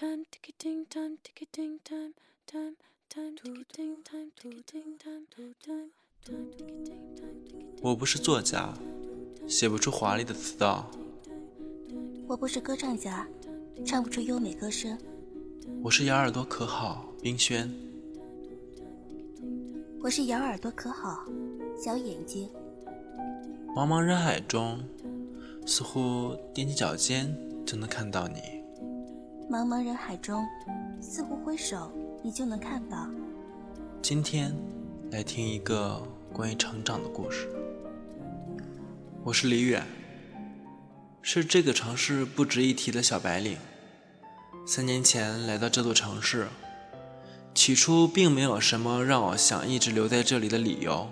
time ticketing time ticketing time time time ticketing time ticketing time time time ticketing time ticketing 我不是作家，写不出华丽的词道；我不是歌唱家，唱不出优美歌声。我是咬耳朵可好，冰轩。我是咬耳朵可好，小眼睛。茫茫人海中，似乎踮起脚尖就能看到你。茫茫人海中，似乎挥手你就能看到。今天来听一个关于成长的故事。我是李远，是这个城市不值一提的小白领。三年前来到这座城市，起初并没有什么让我想一直留在这里的理由，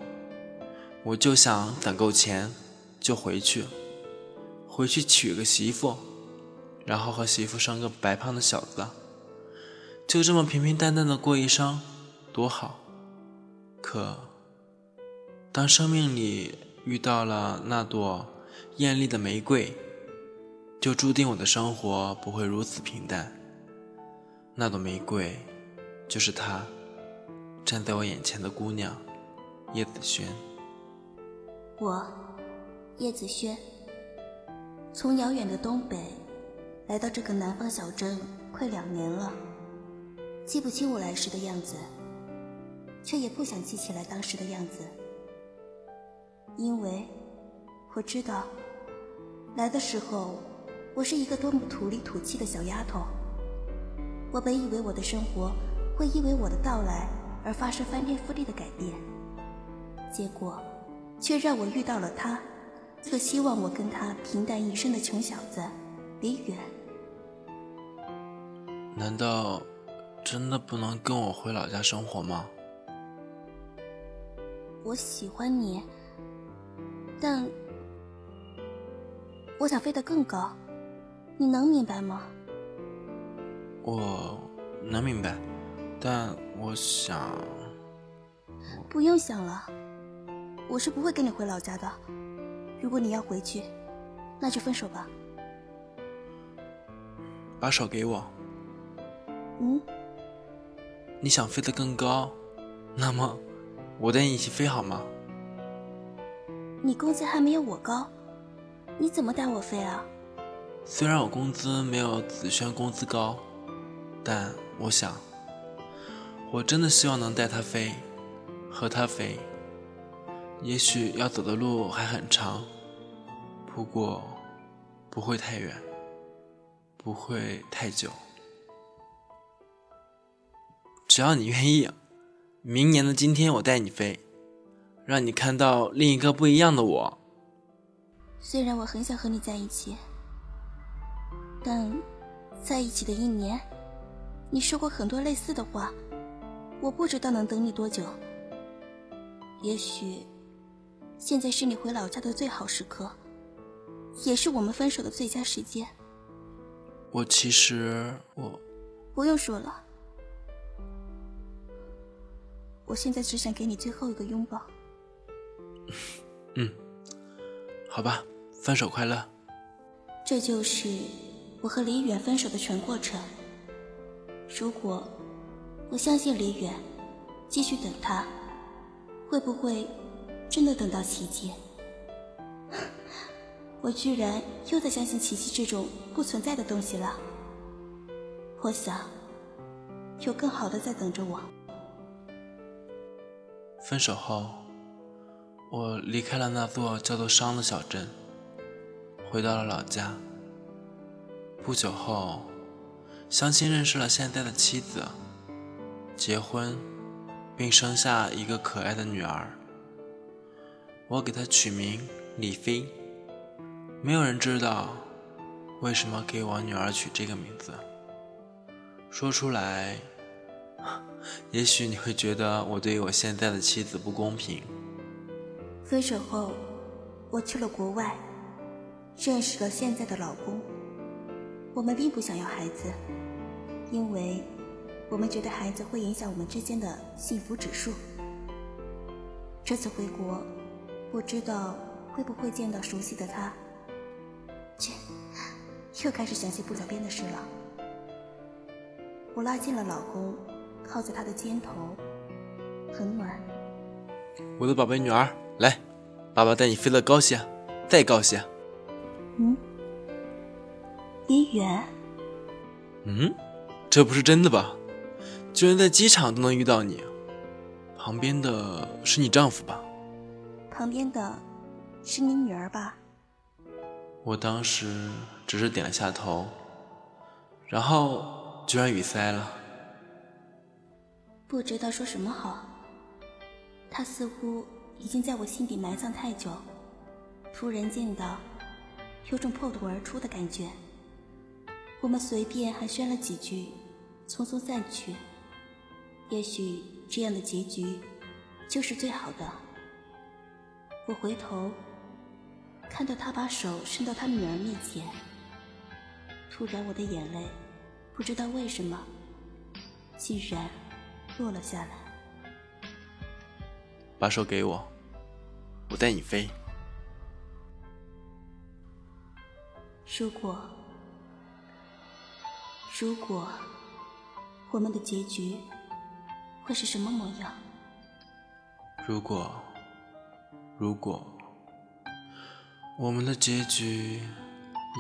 我就想攒够钱就回去，回去娶个媳妇，然后和媳妇生个白胖的小子，就这么平平淡淡的过一生，多好。可当生命里遇到了那朵艳丽的玫瑰，就注定我的生活不会如此平淡。那朵玫瑰，就是她，站在我眼前的姑娘，叶子轩。我，叶子轩，从遥远的东北来到这个南方小镇，快两年了，记不清我来时的样子，却也不想记起来当时的样子，因为我知道，来的时候我是一个多么土里土气的小丫头。我本以为我的生活会因为我的到来而发生翻天覆地的改变，结果却让我遇到了他，个希望我跟他平淡一生的穷小子李远。难道真的不能跟我回老家生活吗？我喜欢你，但我想飞得更高，你能明白吗？我能明白，但我想，不用想了，我是不会跟你回老家的。如果你要回去，那就分手吧。把手给我。嗯，你想飞得更高，那么我带你一起飞好吗？你工资还没有我高，你怎么带我飞啊？虽然我工资没有子轩工资高，但我想，我真的希望能带他飞，和他飞。也许要走的路还很长，不过不会太远，不会太久。只要你愿意，明年的今天我带你飞，让你看到另一个不一样的我。虽然我很想和你在一起，但在一起的一年，你说过很多类似的话，我不知道能等你多久。也许现在是你回老家的最好时刻，也是我们分手的最佳时间。我其实我不用说了，我现在只想给你最后一个拥抱。嗯，好吧，分手快乐。这就是我和李远分手的全过程。如果我相信李远，继续等他，会不会真的等到奇迹？我居然又在相信奇迹这种不存在的东西了。我想，有更好的在等着我。分手后，我离开了那座叫做商的小镇，回到了老家。不久后，相亲认识了现在的妻子，结婚，并生下一个可爱的女儿。我给她取名李飞。没有人知道为什么给我女儿取这个名字。说出来，也许你会觉得我对我现在的妻子不公平。分手后，我去了国外，认识了现在的老公。我们并不想要孩子，因为我们觉得孩子会影响我们之间的幸福指数。这次回国，不知道会不会见到熟悉的他。切，又开始想些不着边的事了。我拉近了老公，靠在他的肩头，很暖。我的宝贝女儿，来，爸爸带你飞得高些，再高些。嗯，李远，嗯，这不是真的吧？居然在机场都能遇到你，旁边的是你丈夫吧？旁边的是你女儿吧？我当时只是点了下头，然后居然语塞了。不知道说什么好。他似乎已经在我心底埋葬太久，突然见到，有种破土而出的感觉。我们随便寒暄了几句，匆匆散去。也许这样的结局，就是最好的。我回头。看到他把手伸到他女儿面前，突然我的眼泪不知道为什么竟然落了下来。把手给我，我带你飞。如果，如果我们的结局会是什么模样？如果，如果。我们的结局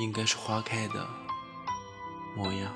应该是花开的模样。